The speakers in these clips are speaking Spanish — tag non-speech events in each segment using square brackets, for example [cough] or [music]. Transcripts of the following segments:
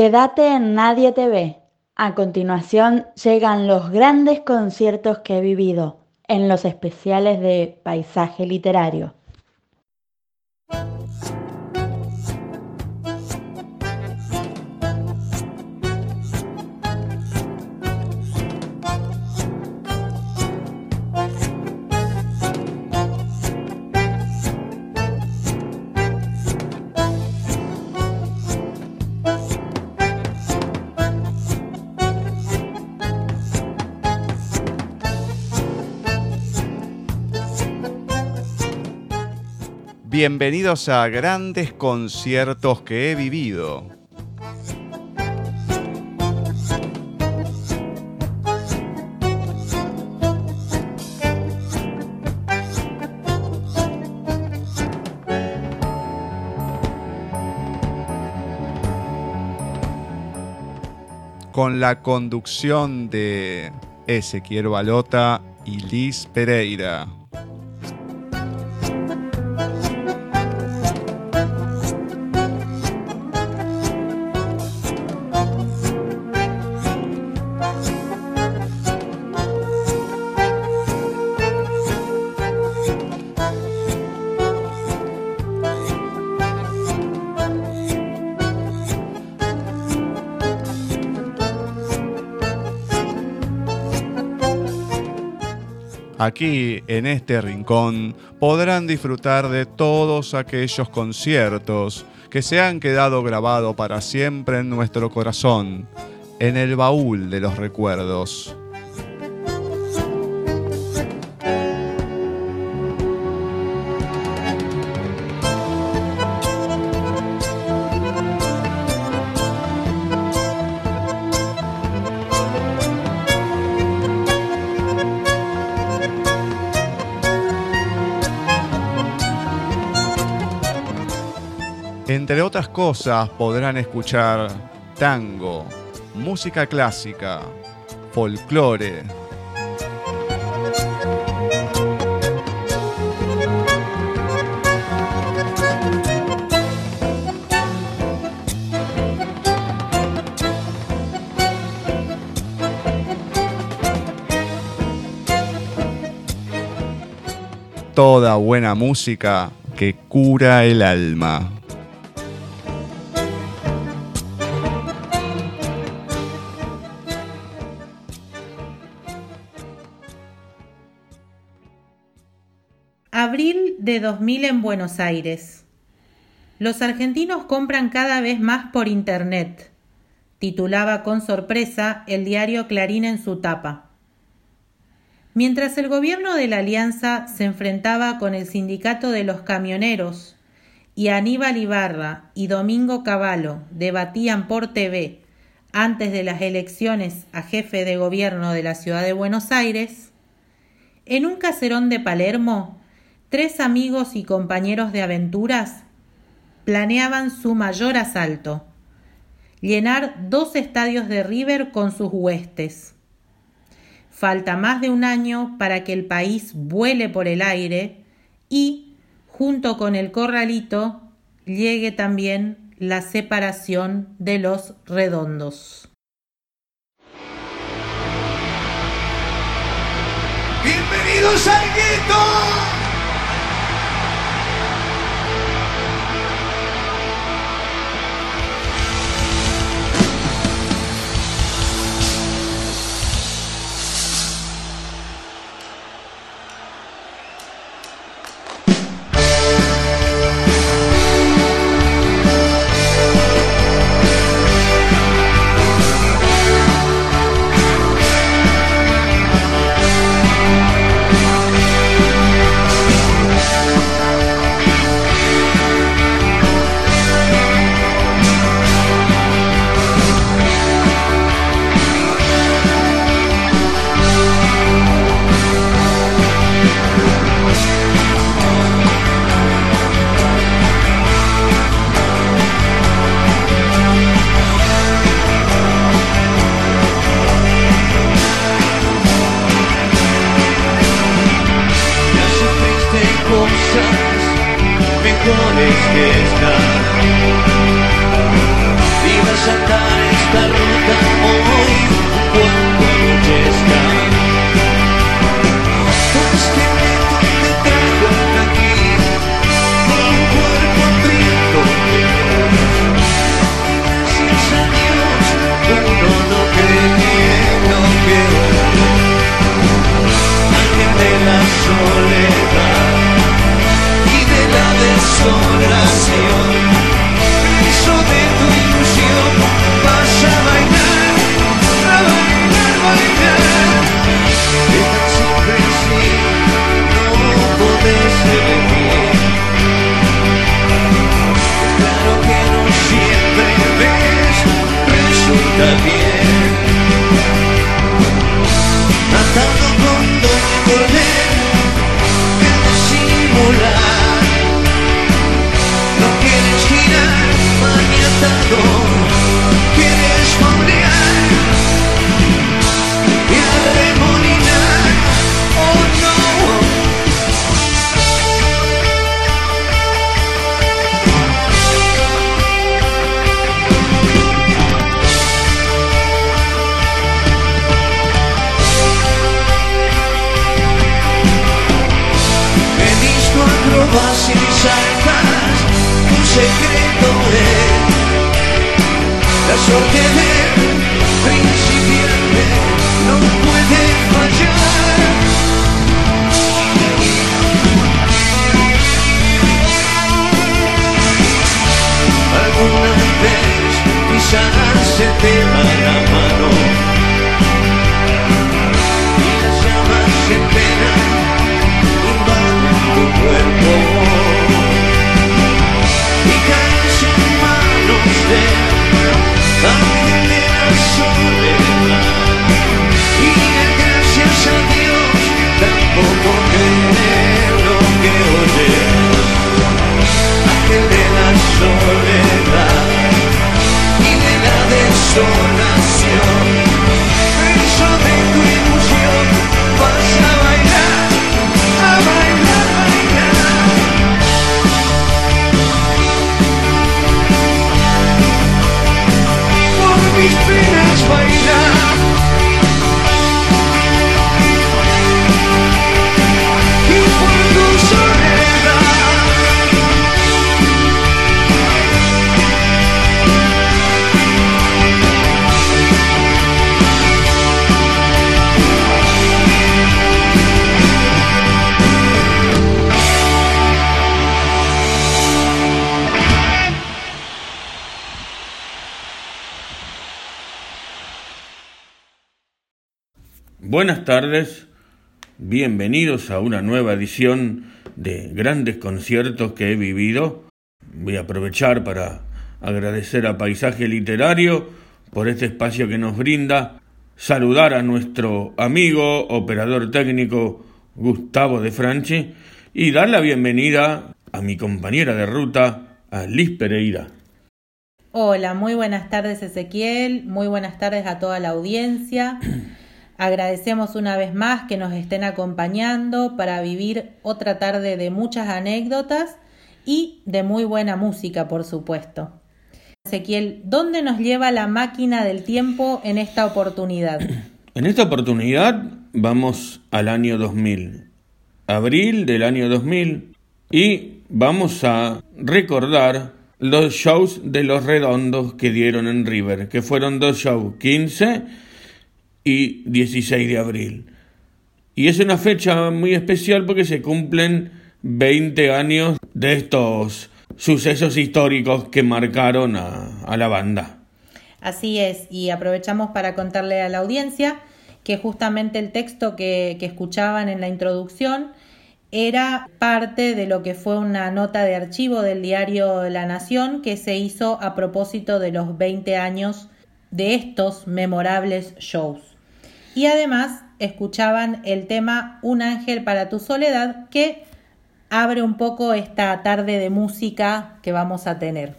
quédate en Nadie te ve. A continuación llegan los grandes conciertos que he vivido en los especiales de Paisaje Literario. Bienvenidos a grandes conciertos que he vivido. Con la conducción de Ezequiel Balota y Liz Pereira. Aquí, en este rincón, podrán disfrutar de todos aquellos conciertos que se han quedado grabados para siempre en nuestro corazón, en el baúl de los recuerdos. Entre otras cosas podrán escuchar tango, música clásica, folclore. Toda buena música que cura el alma. De 2000 en Buenos Aires. Los argentinos compran cada vez más por Internet, titulaba con sorpresa el diario Clarín en su tapa. Mientras el gobierno de la Alianza se enfrentaba con el sindicato de los camioneros y Aníbal Ibarra y Domingo Cavallo debatían por TV antes de las elecciones a jefe de gobierno de la ciudad de Buenos Aires, en un caserón de Palermo tres amigos y compañeros de aventuras planeaban su mayor asalto, llenar dos estadios de River con sus huestes. Falta más de un año para que el país vuele por el aire y, junto con el corralito, llegue también la separación de los redondos. Bienvenidos al gueto. Buenas tardes, bienvenidos a una nueva edición de grandes conciertos que he vivido. Voy a aprovechar para agradecer a Paisaje Literario por este espacio que nos brinda, saludar a nuestro amigo, operador técnico Gustavo de Franchi y dar la bienvenida a mi compañera de ruta, a Liz Pereira. Hola, muy buenas tardes Ezequiel, muy buenas tardes a toda la audiencia. Agradecemos una vez más que nos estén acompañando para vivir otra tarde de muchas anécdotas y de muy buena música, por supuesto. Ezequiel, ¿dónde nos lleva la máquina del tiempo en esta oportunidad? [clears throat] En esta oportunidad vamos al año 2000, abril del año 2000, y vamos a recordar los shows de los redondos que dieron en River, que fueron dos shows, 15 y 16 de abril. Y es una fecha muy especial porque se cumplen 20 años de estos sucesos históricos que marcaron a, la banda. Así es, y aprovechamos para contarle a la audiencia que justamente el texto que, que escuchaban en la introducción era parte de lo que fue una nota de archivo del diario La Nación que se hizo a propósito de los 20 años de estos memorables shows y además escuchaban el tema Un ángel para tu soledad que abre un poco esta tarde de música que vamos a tener.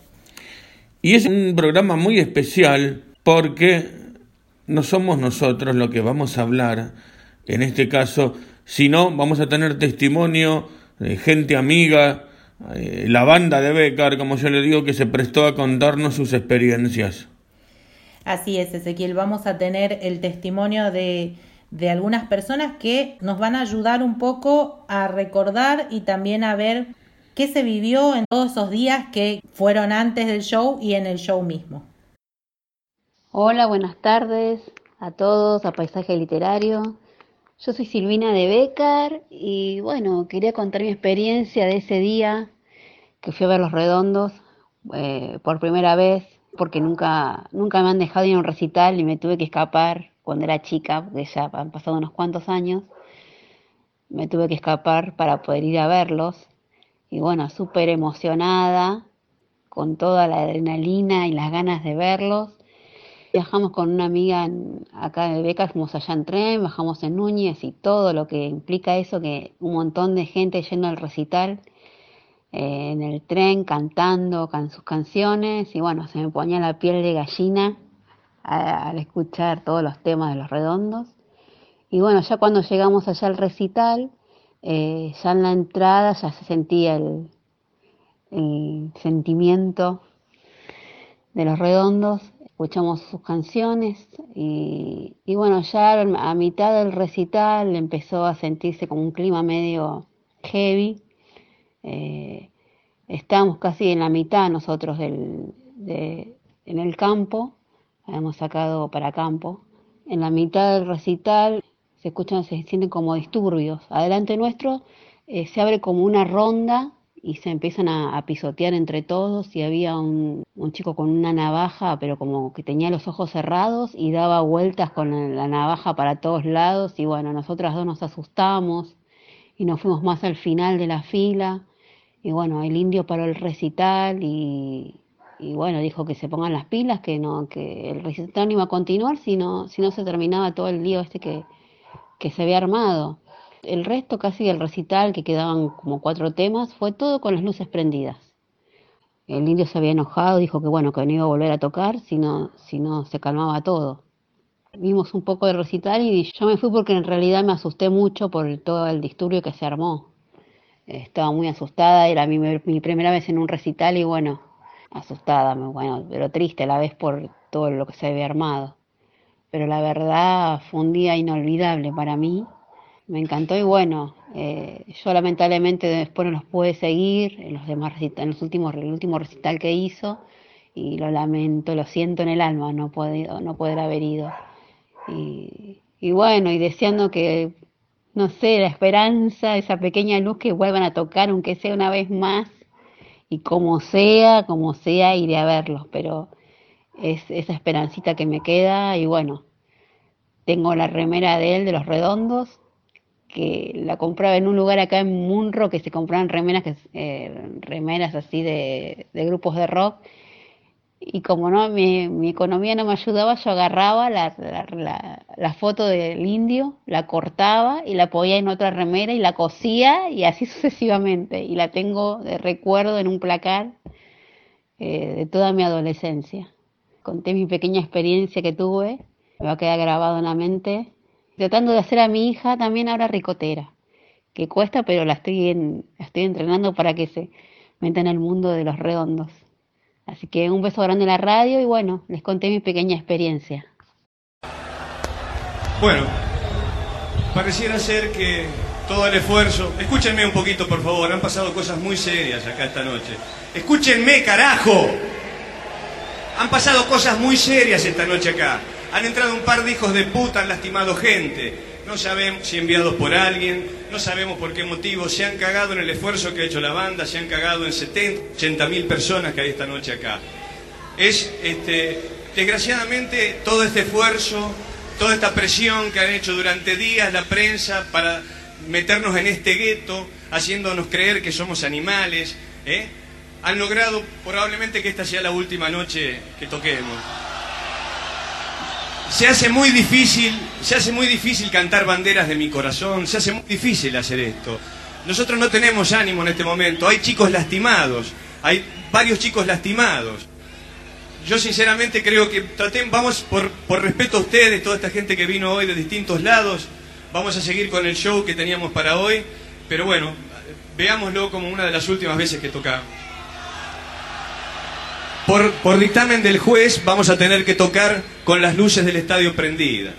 Y es un programa muy especial porque no somos nosotros lo que vamos a hablar en este caso, sino vamos a tener testimonio de gente amiga, eh, la banda de Becar, como yo le digo, que se prestó a contarnos sus experiencias. Así es, Ezequiel, vamos a tener el testimonio de, de algunas personas que nos van a ayudar un poco a recordar y también a ver qué se vivió en todos esos días que fueron antes del show y en el show mismo. Hola, buenas tardes a todos, a Paisaje Literario. Yo soy Silvina de Becar y bueno, quería contar mi experiencia de ese día que fui a ver Los Redondos eh, por primera vez porque nunca, nunca me han dejado ir a un recital y me tuve que escapar cuando era chica, porque ya han pasado unos cuantos años, me tuve que escapar para poder ir a verlos. Y bueno, súper emocionada, con toda la adrenalina y las ganas de verlos. Viajamos con una amiga acá de Becas, fuimos allá en tren, bajamos en Núñez y todo lo que implica eso, que un montón de gente yendo al recital eh, en el tren cantando can sus canciones y bueno, se me ponía la piel de gallina al escuchar todos los temas de los redondos. Y bueno, ya cuando llegamos allá al recital, eh, ya en la entrada ya se sentía el, el sentimiento de los redondos escuchamos sus canciones y, bueno, ya a mitad del recital empezó a sentirse como un clima medio heavy. Eh, estábamos casi en la mitad nosotros del, en el campo, hemos sacado para campo. En la mitad del recital se escuchan, se sienten como disturbios. Adelante nuestro eh, se abre como una ronda y se empiezan a, pisotear entre todos y había un, chico con una navaja, pero como que tenía los ojos cerrados y daba vueltas con la navaja para todos lados y bueno, nosotras dos nos asustamos y nos fuimos más al final de la fila y bueno, el indio paró el recital y, bueno, dijo que se pongan las pilas, que no, que el recital no iba a continuar si no, si no se terminaba todo el lío este que, que se había armado. El resto casi del recital, que quedaban como cuatro temas, fue todo con las luces prendidas. El indio se había enojado, dijo que bueno, que no iba a volver a tocar si no, si no se calmaba todo. Vimos un poco de recital y yo me fui porque en realidad me asusté mucho por todo el disturbio que se armó. Estaba muy asustada, era mi, mi primera vez en un recital y bueno, asustada, bueno, pero triste a la vez por todo lo que se había armado. Pero la verdad fue un día inolvidable para mí me encantó y bueno, eh, yo lamentablemente después no los pude seguir en los demás en los últimos, el último recital que hizo y lo lamento, lo siento en el alma no podido, no poder haber ido. Y, y bueno, y deseando que, no sé, la esperanza, esa pequeña luz que vuelvan a tocar, aunque sea una vez más, y como sea, como sea, iré a verlos, pero es esa esperancita que me queda y bueno, tengo la remera de él, de los redondos, que la compraba en un lugar acá en Munro que se compraban remeras, que, eh, remeras así de, grupos de rock. Y como no mi, mi, economía no me ayudaba, yo agarraba la, la, la, foto del indio, la cortaba y la ponía en otra remera y la cosía y así sucesivamente. Y la tengo de recuerdo en un placar eh, de toda mi adolescencia. Conté mi pequeña experiencia que tuve, me va a quedar grabado en la mente tratando de hacer a mi hija también ahora ricotera, que cuesta, pero la estoy, estoy entrenando para que se meta en el mundo de los redondos. Así que un beso grande en la radio y bueno, les conté mi pequeña experiencia. Bueno, pareciera ser que todo el esfuerzo... Escúchenme un poquito, por favor, han pasado cosas muy serias acá esta noche. Escúchenme, carajo. Han pasado cosas muy serias esta noche acá. Han entrado un par de hijos de puta, han lastimado gente. No sabemos si enviados por alguien, no sabemos por qué motivo. Se han cagado en el esfuerzo que ha hecho la banda, se han cagado en 70, 80 mil personas que hay esta noche acá. Es, este, desgraciadamente, todo este esfuerzo, toda esta presión que han hecho durante días la prensa para meternos en este gueto, haciéndonos creer que somos animales, ¿eh? han logrado probablemente que esta sea la última noche que toquemos se hace muy difícil, se hace muy difícil cantar banderas de mi corazón, se hace muy difícil hacer esto. Nosotros no tenemos ánimo en este momento, hay chicos lastimados, hay varios chicos lastimados. Yo sinceramente creo que traten, vamos por, por respeto a ustedes, toda esta gente que vino hoy de distintos lados, vamos a seguir con el show que teníamos para hoy, pero bueno, veámoslo como una de las últimas veces que tocamos. Por, dictamen del juez vamos a tener que tocar con las luces del estadio prendidas.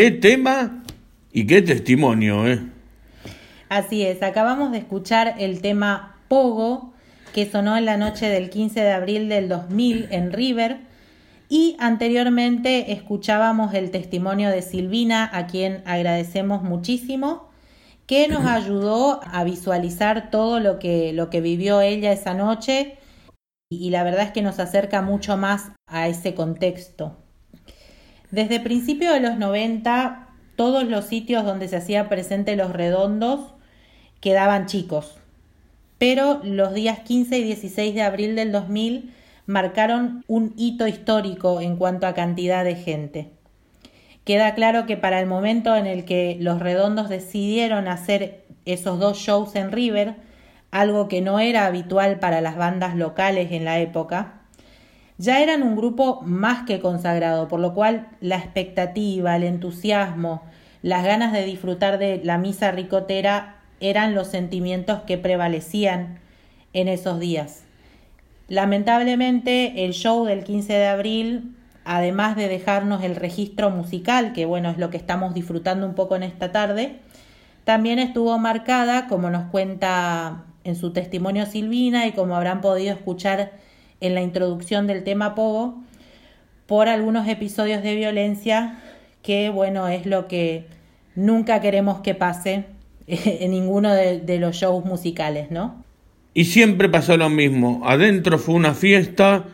¿Qué tema y qué testimonio, eh? Así es, acabamos de escuchar el tema Pogo, que sonó en la noche del 15 de abril del 2000 en River, y anteriormente escuchábamos el testimonio de Silvina, a quien agradecemos muchísimo, que nos [clears throat] ayudó a visualizar todo lo que, lo que vivió ella esa noche, y la verdad es que nos acerca mucho más a ese contexto. Desde principios de los 90, todos los sitios donde se hacía presente los redondos quedaban chicos. Pero los días 15 y 16 de abril del 2000 marcaron un hito histórico en cuanto a cantidad de gente. Queda claro que para el momento en el que los redondos decidieron hacer esos dos shows en River, algo que no era habitual para las bandas locales en la época, ya eran un grupo más que consagrado, por lo cual la expectativa, el entusiasmo, las ganas de disfrutar de la misa ricotera eran los sentimientos que prevalecían en esos días. Lamentablemente el show del 15 de abril, además de dejarnos el registro musical, que bueno es lo que estamos disfrutando un poco en esta tarde, también estuvo marcada, como nos cuenta en su testimonio Silvina y como habrán podido escuchar en la introducción del tema Pogo, por algunos episodios de violencia que, bueno, es lo que nunca queremos que pase [laughs] en ninguno de, de los shows musicales, ¿no? Y siempre pasó lo mismo. Adentro fue una fiesta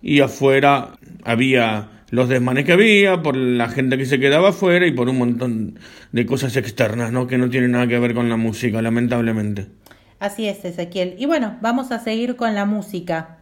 y afuera había los desmanes que había, por la gente que se quedaba afuera y por un montón de cosas externas, ¿no? Que no tienen nada que ver con la música, lamentablemente. Así es, Ezequiel. Y bueno, vamos a seguir con la música.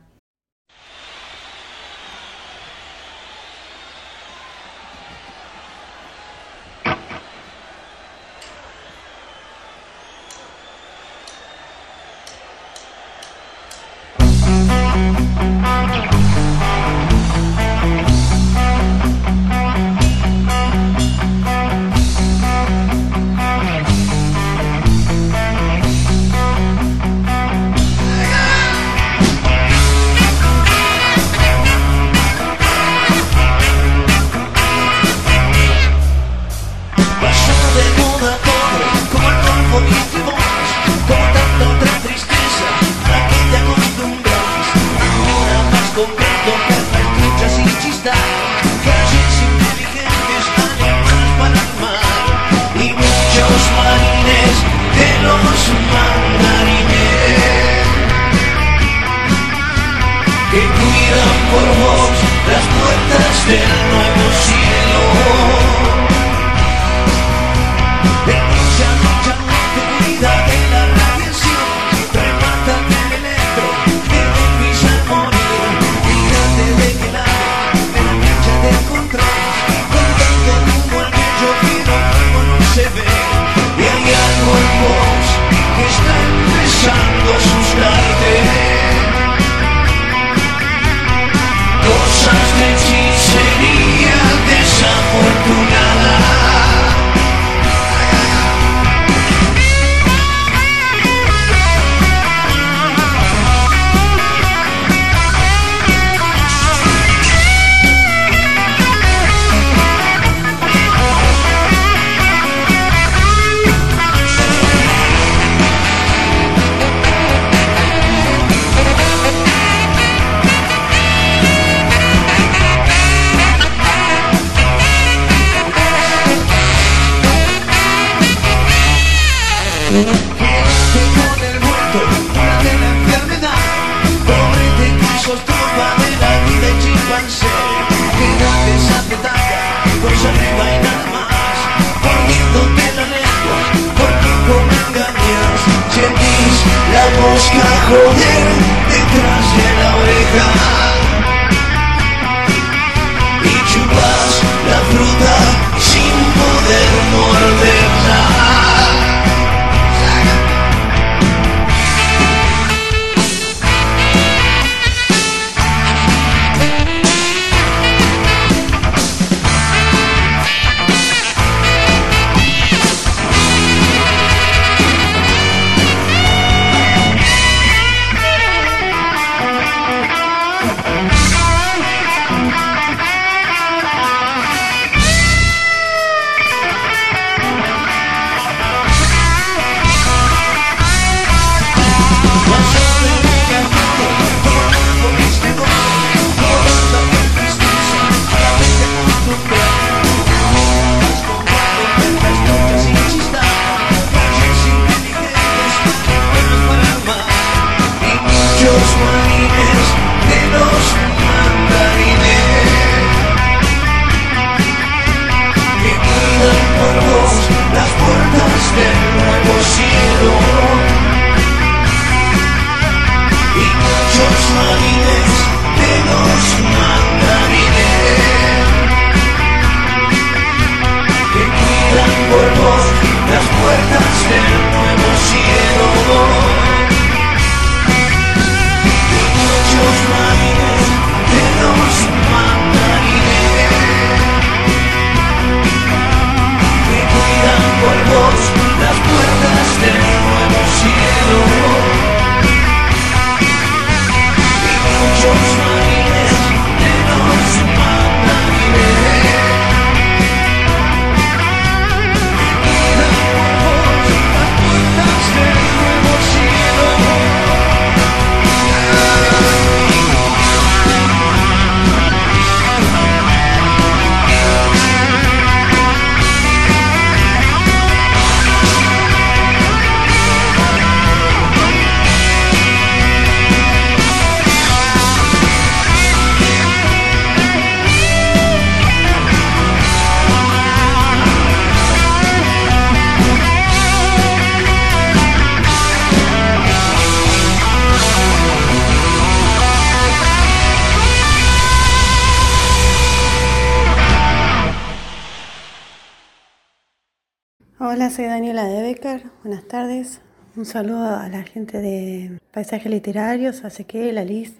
Soy Daniela de Becker. Buenas tardes. Un saludo a la gente de Paisajes Literarios, a Ezequiel, a Liz.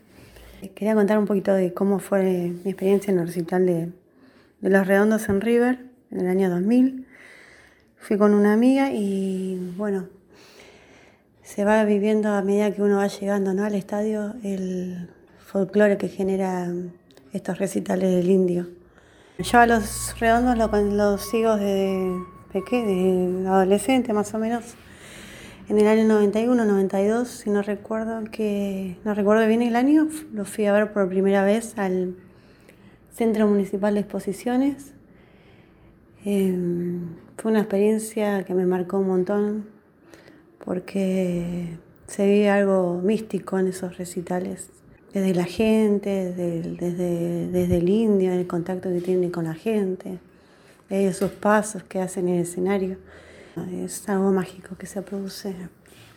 Quería contar un poquito de cómo fue mi experiencia en el recital de, Los Redondos en River en el año 2000. Fui con una amiga y bueno, se va viviendo a medida que uno va llegando ¿no? al estadio el folclore que genera estos recitales del indio. Yo a los redondos los, los sigo de, de adolescente más o menos. En el año 91, 92, si no recuerdo que no recuerdo bien el año, lo fui a ver por primera vez al Centro Municipal de Exposiciones. Eh, fue una experiencia que me marcó un montón porque se vive algo místico en esos recitales. Desde la gente, desde, desde, el indio, el contacto que tiene con la gente, esos pasos que hacen en el escenario. Es algo mágico que se produce.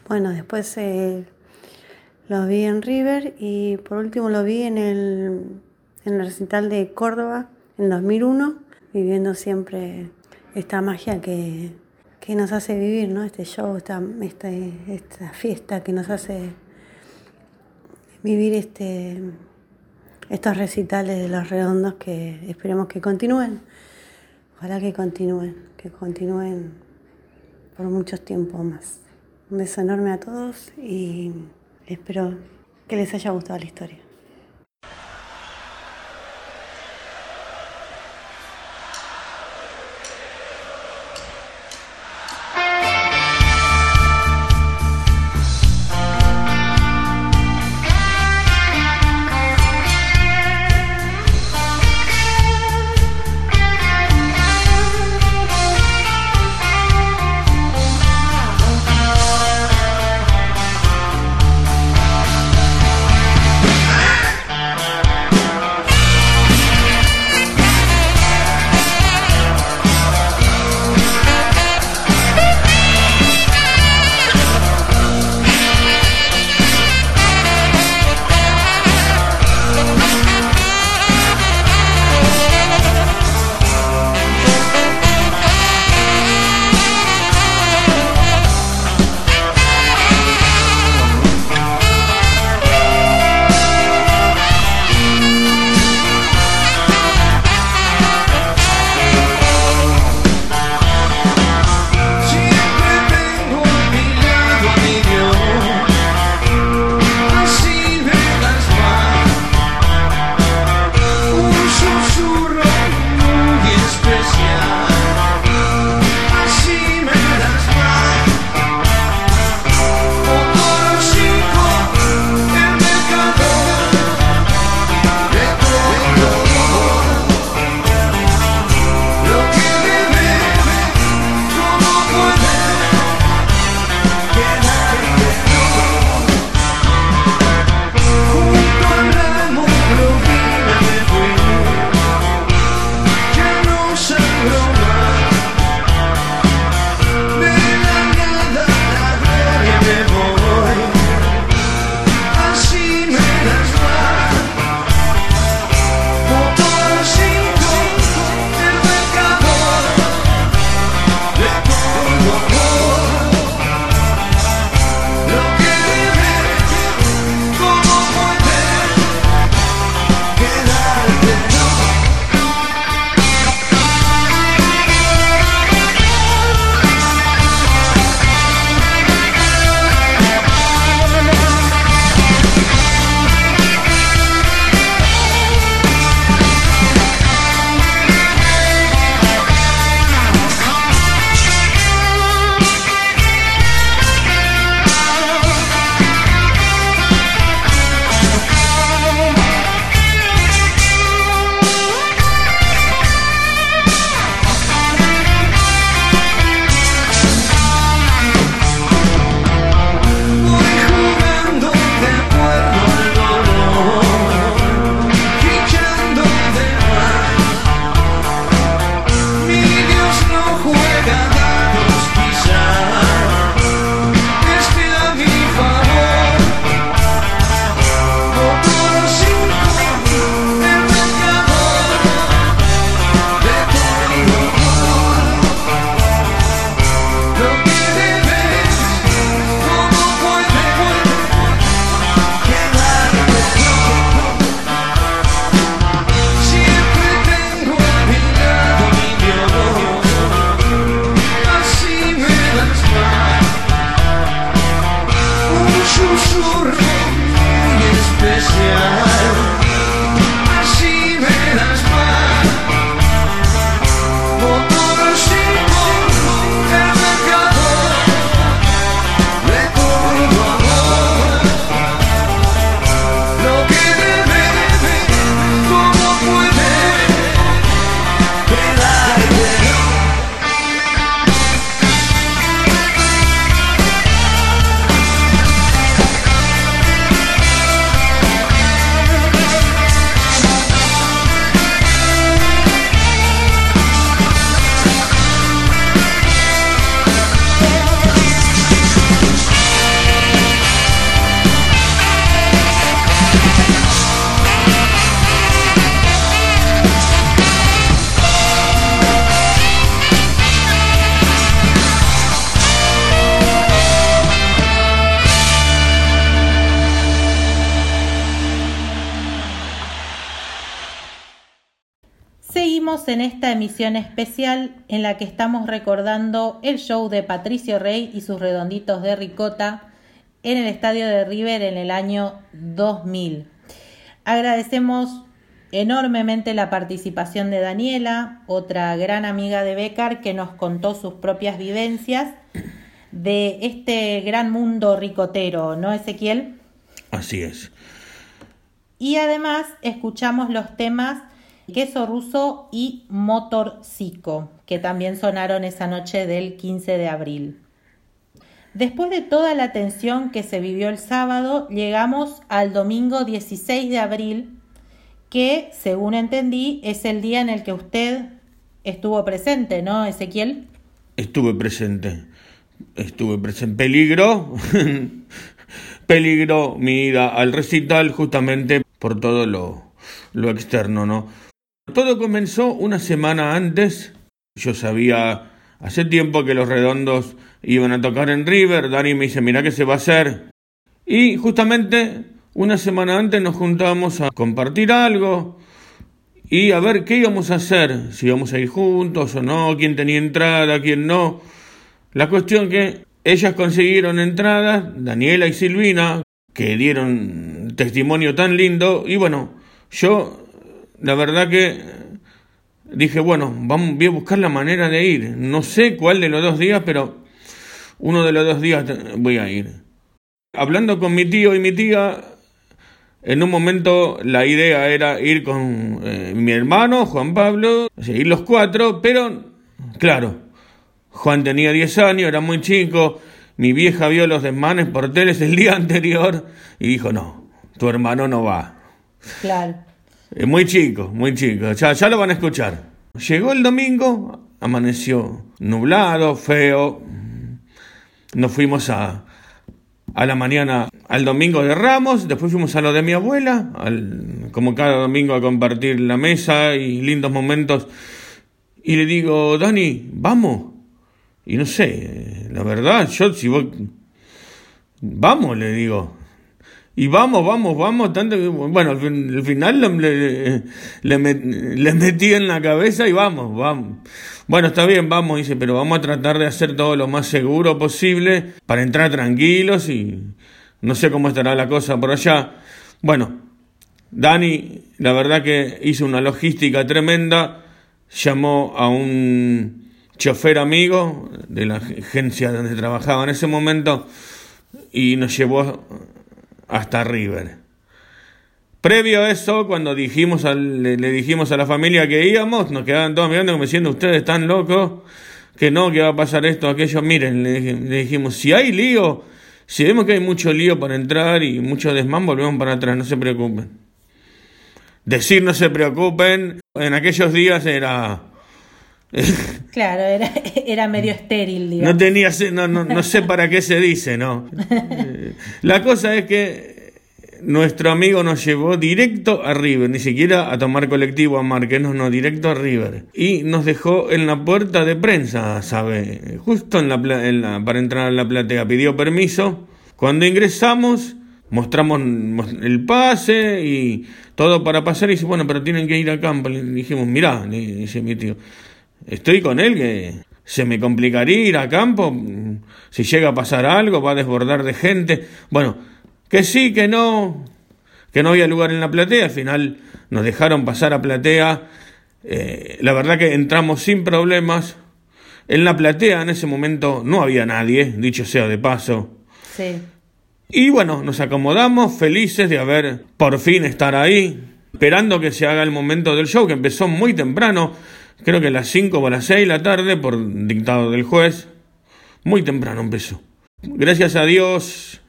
Bueno, después eh, lo vi en River y por último lo vi en el, en el recital de Córdoba en 2001, viviendo siempre esta magia que, que nos hace vivir, ¿no? Este show, esta, esta, esta fiesta que nos hace vivir este, estos recitales de los redondos que esperemos que continúen. Ojalá que continúen, que continúen por muchos tiempos más. Un beso enorme a todos y espero que les haya gustado la historia. Seguimos en esta emisión especial en la que estamos recordando el show de Patricio Rey y sus redonditos de ricota en el estadio de River en el año 2000. Agradecemos enormemente la participación de Daniela, otra gran amiga de Becar que nos contó sus propias vivencias de este gran mundo ricotero, ¿no, Ezequiel? Así es. Y además escuchamos los temas Queso Ruso y Motor Psico, que también sonaron esa noche del 15 de abril. Después de toda la tensión que se vivió el sábado, llegamos al domingo 16 de abril, que, según entendí, es el día en el que usted estuvo presente, ¿no, Ezequiel? Estuve presente. Estuve presente. Peligro. [laughs] Peligro mi ida al recital justamente por todo lo, lo externo, ¿no? Todo comenzó una semana antes. Yo sabía hace tiempo que los redondos iban a tocar en River. Dani me dice, mira qué se va a hacer. Y justamente una semana antes nos juntamos a compartir algo y a ver qué íbamos a hacer, si íbamos a ir juntos o no, quién tenía entrada, quién no. La cuestión que ellas consiguieron entradas, Daniela y Silvina, que dieron testimonio tan lindo, y bueno, yo la verdad que dije, bueno, vamos, voy a buscar la manera de ir. No sé cuál de los dos días, pero uno de los dos días voy a ir. Hablando con mi tío y mi tía, en un momento la idea era ir con eh, mi hermano, Juan Pablo, ir los cuatro, pero claro, Juan tenía 10 años, era muy chico, mi vieja vio los desmanes por teles el día [laughs] anterior y dijo, no, tu hermano no va. Claro. Muy chico, muy chico. Ya, ya lo van a escuchar. Llegó el domingo, amaneció nublado, feo. Nos fuimos a, a la mañana al domingo de Ramos, después fuimos a lo de mi abuela, al, como cada domingo a compartir la mesa y lindos momentos. Y le digo, Dani, vamos. Y no sé, la verdad, yo si vos... Vamos, le digo. Y vamos, vamos, vamos, tanto bueno, al final le, le, metí en la cabeza y vamos, vamos. Bueno, está bien, vamos, dice, pero vamos a tratar de hacer todo lo más seguro posible para entrar tranquilos y no sé cómo estará la cosa por allá. Bueno, Dani, la verdad que hizo una logística tremenda, llamó a un chofer amigo de la agencia donde trabajaba en ese momento y nos llevó hasta River. Previo a eso, cuando dijimos le, dijimos a la familia que íbamos, nos quedaban todos mirando como diciendo, ustedes están locos, que no, que va a pasar esto, aquello. Miren, le, dijimos, si hay lío, si vemos que hay mucho lío para entrar y mucho desmán, volvemos para atrás, no se preocupen. Decir no se preocupen, en aquellos días era... [laughs] claro, era, era medio estéril, digamos. No, tenía, no, no, no sé para qué se dice, ¿no? [laughs] La cosa es que nuestro amigo nos llevó directo a River, ni siquiera a tomar colectivo a Marquenos, no, directo a River. Y nos dejó en la puerta de prensa, ¿sabe? Justo en la, para entrar a la platea. Pidió permiso. Cuando ingresamos, mostramos el pase y todo para pasar. Y dice, bueno, pero tienen que ir a campo. Le dijimos, mirá, dice mi tío, estoy con él que se me complicaría ir a campo, si llega a pasar algo, va a desbordar de gente. Bueno, que sí, que no, que no había lugar en la platea, al final nos dejaron pasar a platea. Eh, la verdad que entramos sin problemas. En la platea en ese momento no había nadie, dicho sea de paso. Sí. Y bueno, nos acomodamos, felices de haber por fin estar ahí, esperando que se haga el momento del show, que empezó muy temprano creo que a las 5 o a las 6 de la tarde, por dictado del juez. Muy temprano empezó. Gracias a Dios,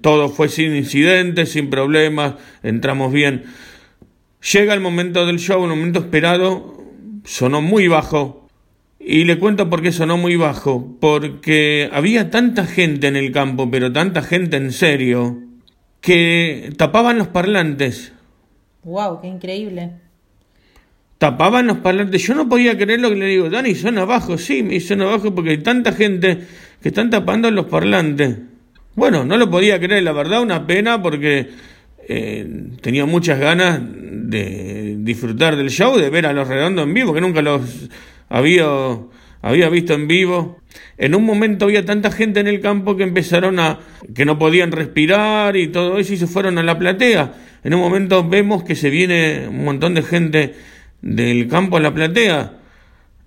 todo fue sin incidentes, sin problemas, entramos bien. Llega el momento del show, un momento esperado, sonó muy bajo. Y le cuento por qué sonó muy bajo. Porque había tanta gente en el campo, pero tanta gente en serio, que tapaban los parlantes. ¡Wow! ¡Qué increíble! Tapaban los parlantes. Yo no podía creer lo que le digo, Dani, son abajo. Sí, me son abajo porque hay tanta gente que están tapando los parlantes. Bueno, no lo podía creer, la verdad, una pena porque eh, tenía muchas ganas de disfrutar del show, de ver a los redondos en vivo, que nunca los había, había visto en vivo. En un momento había tanta gente en el campo que empezaron a que no podían respirar y todo eso y se fueron a la platea. En un momento vemos que se viene un montón de gente del campo a la platea.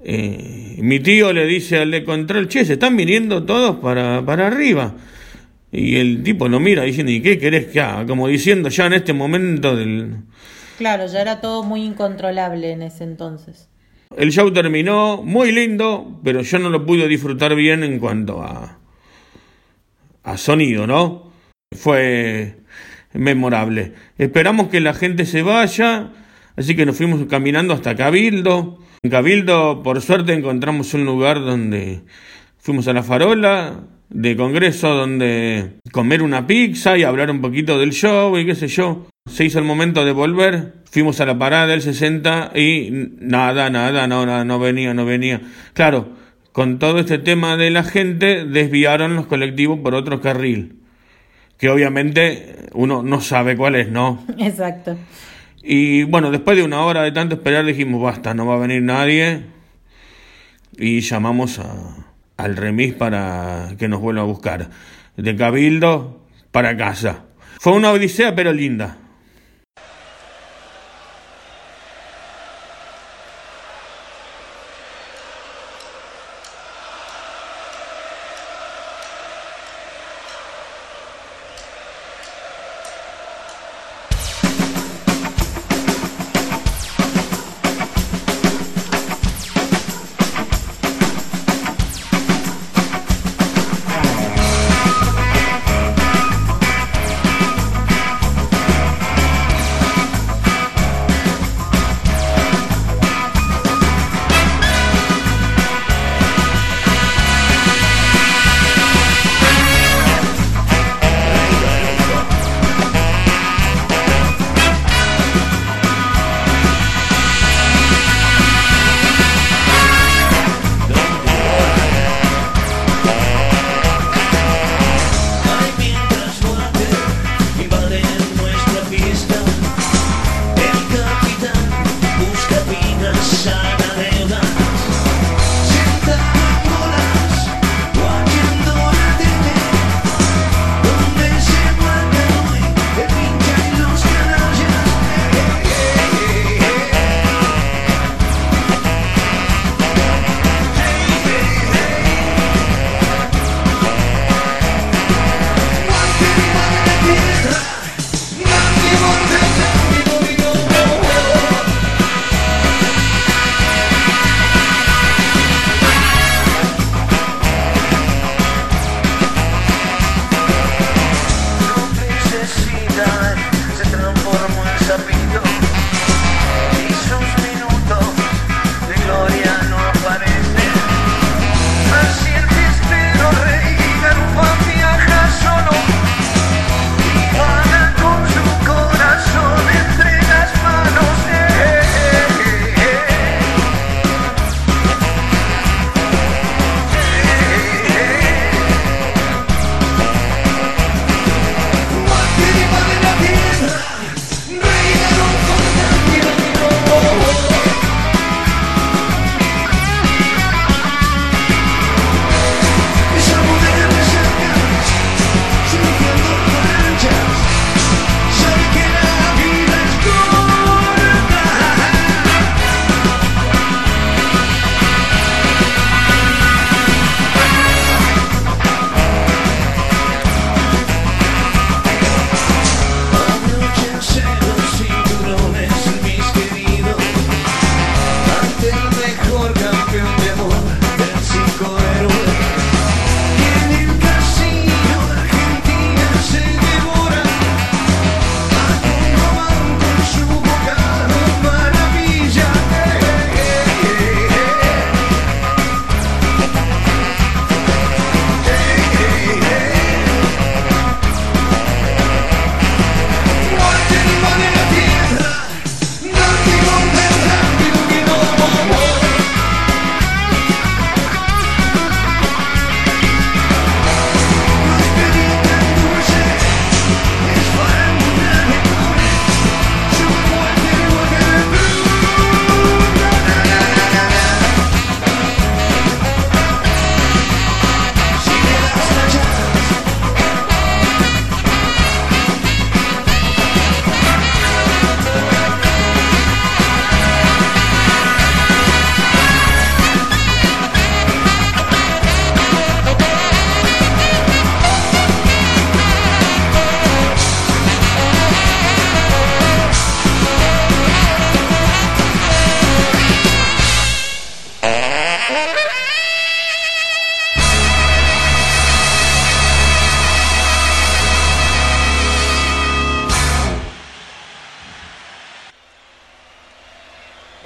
Eh, mi tío le dice al de control, che, se están viniendo todos para, para arriba. Y el tipo lo mira diciendo, ¿y qué querés que haga? Como diciendo ya en este momento del... Claro, ya era todo muy incontrolable en ese entonces. El show terminó muy lindo, pero yo no lo pude disfrutar bien en cuanto a, a sonido, ¿no? Fue memorable. Esperamos que la gente se vaya, así que nos fuimos caminando hasta Cabildo. En Cabildo, por suerte, encontramos un lugar donde fuimos a la farola, de congreso donde comer una pizza y hablar un poquito del show y qué sé yo. Se hizo el momento de volver, fuimos a la parada del 60 y nada, nada, no, nada, no venía, no venía. Claro, con todo este tema de la gente desviaron los colectivos por otro carril, que obviamente uno no sabe cuál es, ¿no? [laughs] Exacto. Y bueno, después de una hora de tanto esperar dijimos, basta, no va a venir nadie. Y llamamos a, al remis para que nos vuelva a buscar. De Cabildo para casa. Fue una odisea pero linda.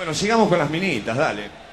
Bueno, sigamos con las minitas, dale.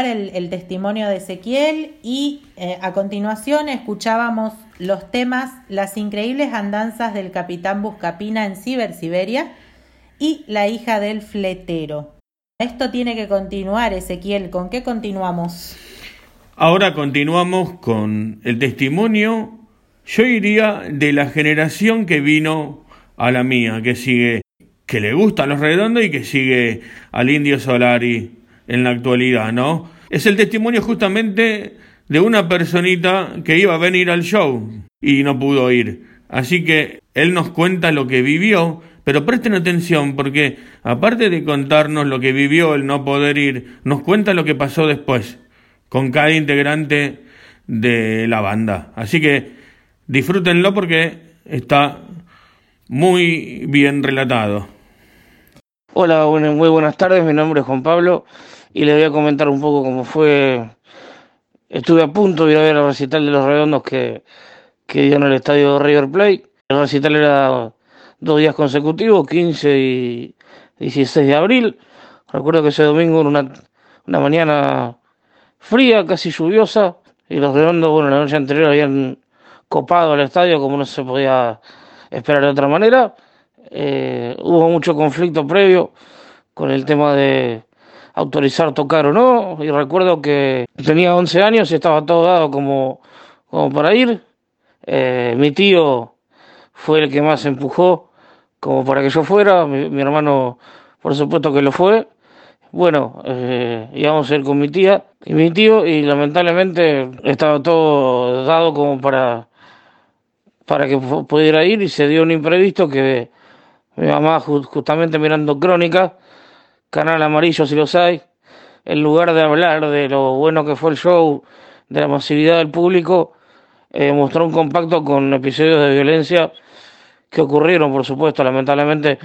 El, testimonio de Ezequiel y eh, a continuación escuchábamos los temas Las increíbles andanzas del capitán Buscapina en Cibersiberia y La hija del fletero. Esto tiene que continuar, Ezequiel. ¿Con qué continuamos? Ahora continuamos con el testimonio, yo diría, de la generación que vino a la mía, que sigue, que le gustan los redondos y que sigue al Indio Solari en la actualidad, ¿no? Es el testimonio justamente de una personita que iba a venir al show y no pudo ir. Así que él nos cuenta lo que vivió, pero presten atención porque aparte de contarnos lo que vivió el no poder ir, nos cuenta lo que pasó después con cada integrante de la banda. Así que disfrútenlo porque está muy bien relatado. Hola, muy buenas tardes, mi nombre es Juan Pablo y les voy a comentar un poco cómo fue. Estuve a punto de ir a ver el recital de los redondos que, que dio en el estadio River Plate. El recital era dos días consecutivos, 15 y 16 de abril. Recuerdo que ese domingo era una, una mañana fría, casi lluviosa, y los redondos, bueno, la noche anterior habían copado el estadio como no se podía esperar de otra manera. Eh, hubo mucho conflicto previo con el tema de autorizar tocar o no. Y recuerdo que tenía 11 años y estaba todo dado como, como para ir. Eh, mi tío fue el que más empujó como para que yo fuera. Mi, hermano, por supuesto que lo fue. Bueno, eh, íbamos a ir con mi tía y mi tío y lamentablemente estaba todo dado como para, para que pu- pudiera ir y se dio un imprevisto que mi mamá ju- justamente mirando crónica, canal amarillo si los hay, en lugar de hablar de lo bueno que fue el show, de la masividad del público, eh, mostró un compacto con episodios de violencia que ocurrieron, por supuesto, lamentablemente,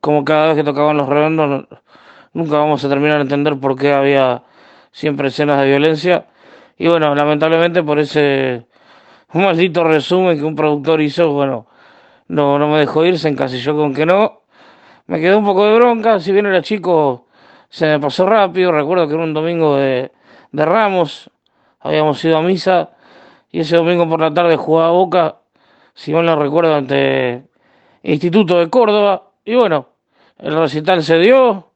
como cada vez que tocaban los redondos, nunca vamos a terminar de entender por qué había siempre escenas de violencia. Y bueno, lamentablemente por ese maldito resumen que un productor hizo, bueno, no, no me dejó ir, se encasilló con que no. Me quedó un poco de bronca, si bien era chico, se me pasó rápido. Recuerdo que era un domingo de, de Ramos, habíamos ido a misa y ese domingo por la tarde jugaba Boca, si mal no recuerdo, ante Instituto de Córdoba. Y bueno, el recital se dio.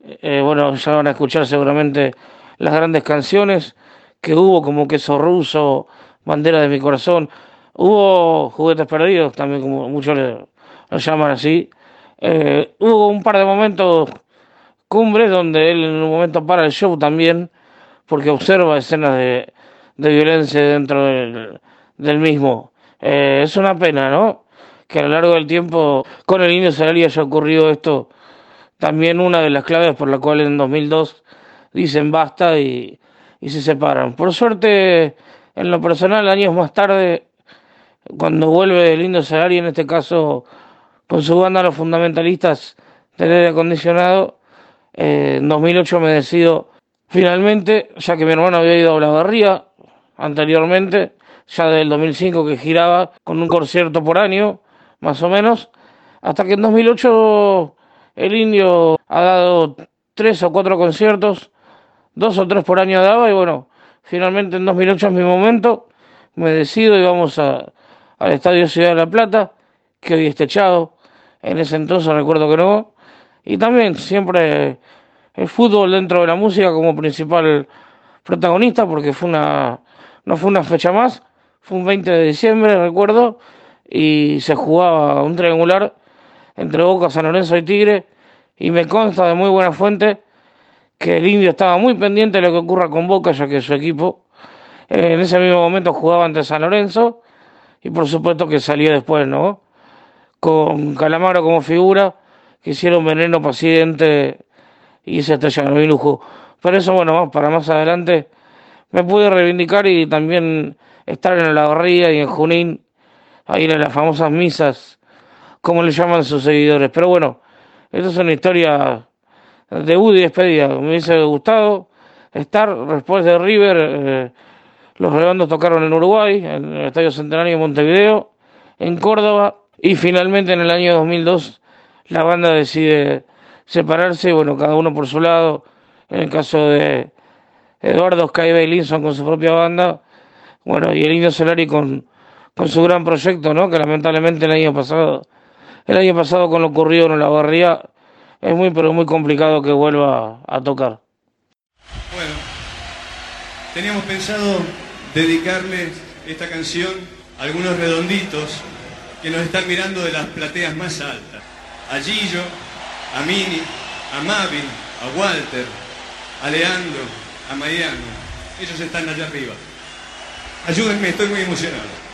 Eh, bueno, ya van a escuchar seguramente las grandes canciones que hubo, como Queso Ruso, Bandera de mi Corazón. Hubo Juguetes Perdidos, también como muchos lo llaman así. Eh, hubo un par de momentos cumbres donde él en un momento para el show también, porque observa escenas de, violencia dentro del, mismo. Eh, es una pena, ¿no? Que a lo largo del tiempo con el Indio Solari haya ocurrido esto. También una de las claves por la cual en 2002 dicen basta y, y se separan. Por suerte, en lo personal, años más tarde, cuando vuelve el Indio Solari, en este caso con su banda Los Fundamentalistas del aire acondicionado, eh, en 2008 me decido finalmente, ya que mi hermano había ido a Olavarría anteriormente, ya del 2005 que giraba con un concierto por año, más o menos, hasta que en 2008 el indio ha dado tres o cuatro conciertos, dos o tres por año daba y bueno, finalmente en 2008 es mi momento, me decido y vamos al Estadio Ciudad de la Plata, que hoy echado, en ese entonces recuerdo que no, y también siempre el fútbol dentro de la música como principal protagonista, porque fue una, no fue una fecha más, fue un 20 de diciembre, recuerdo, y se jugaba un triangular entre Boca, San Lorenzo y Tigre, y me consta de muy buena fuente que el indio estaba muy pendiente de lo que ocurra con Boca, ya que su equipo eh, en ese mismo momento jugaba ante San Lorenzo, y por supuesto que salía después, ¿no? Con Calamaro como figura, que hicieron veneno paciente y se estrellaron mi lujo. Pero eso, bueno, para más adelante me pude reivindicar y también estar en la barría y en Junín, a ir a las famosas misas, como le llaman sus seguidores. Pero bueno, esto es una historia de y despedida. Me hubiese gustado estar después de River. eh, los redondos tocaron en Uruguay, en el Estadio Centenario de Montevideo, en Córdoba, y finalmente en el año 2002 la banda decide separarse, bueno, cada uno por su lado. En el caso de Eduardo Skybe y Linson con su propia banda, bueno, y el Indio Solari con, con su gran proyecto, ¿no? Que lamentablemente el año pasado, el año pasado con lo ocurrido en la barría, es muy, pero muy complicado que vuelva a tocar. Bueno, teníamos pensado dedicarle esta canción a algunos redonditos que nos están mirando de las plateas más altas. A Gillo, a Mini, a Mavin, a Walter, a Leandro, a Mariano. Ellos están allá arriba. Ayúdenme, estoy muy emocionado.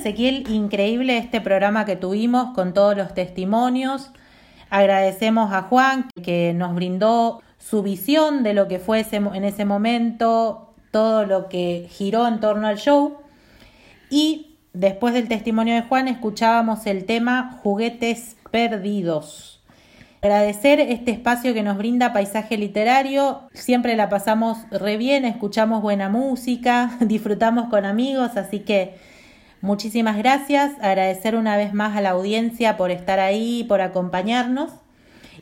Ezequiel, increíble este programa que tuvimos con todos los testimonios. Agradecemos a Juan que nos brindó su visión de lo que fue en ese momento, todo lo que giró en torno al show. Y después del testimonio de Juan escuchábamos el tema Juguetes Perdidos. Agradecer este espacio que nos brinda Paisaje Literario. Siempre la pasamos re bien, escuchamos buena música, [laughs] disfrutamos con amigos, así que Muchísimas gracias, agradecer una vez más a la audiencia por estar ahí, por acompañarnos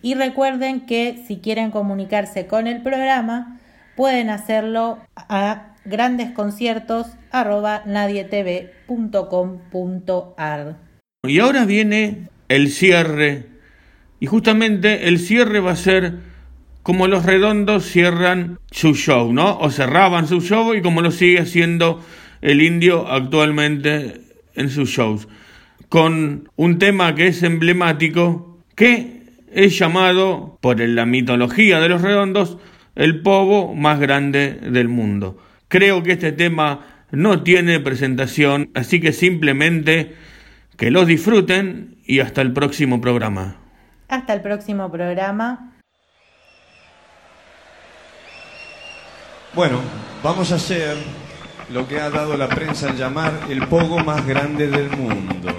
y recuerden que si quieren comunicarse con el programa pueden hacerlo a grandesconciertos@nadietv.com.ar. Y ahora viene el cierre y justamente el cierre va a ser como los redondos cierran su show, ¿no? O cerraban su show y como lo sigue haciendo el indio actualmente en sus shows, con un tema que es emblemático, que es llamado, por la mitología de los redondos, el povo más grande del mundo. Creo que este tema no tiene presentación, así que simplemente que lo disfruten y hasta el próximo programa. Hasta el próximo programa. Bueno, vamos a hacer lo que ha dado la prensa en llamar el pogo más grande del mundo.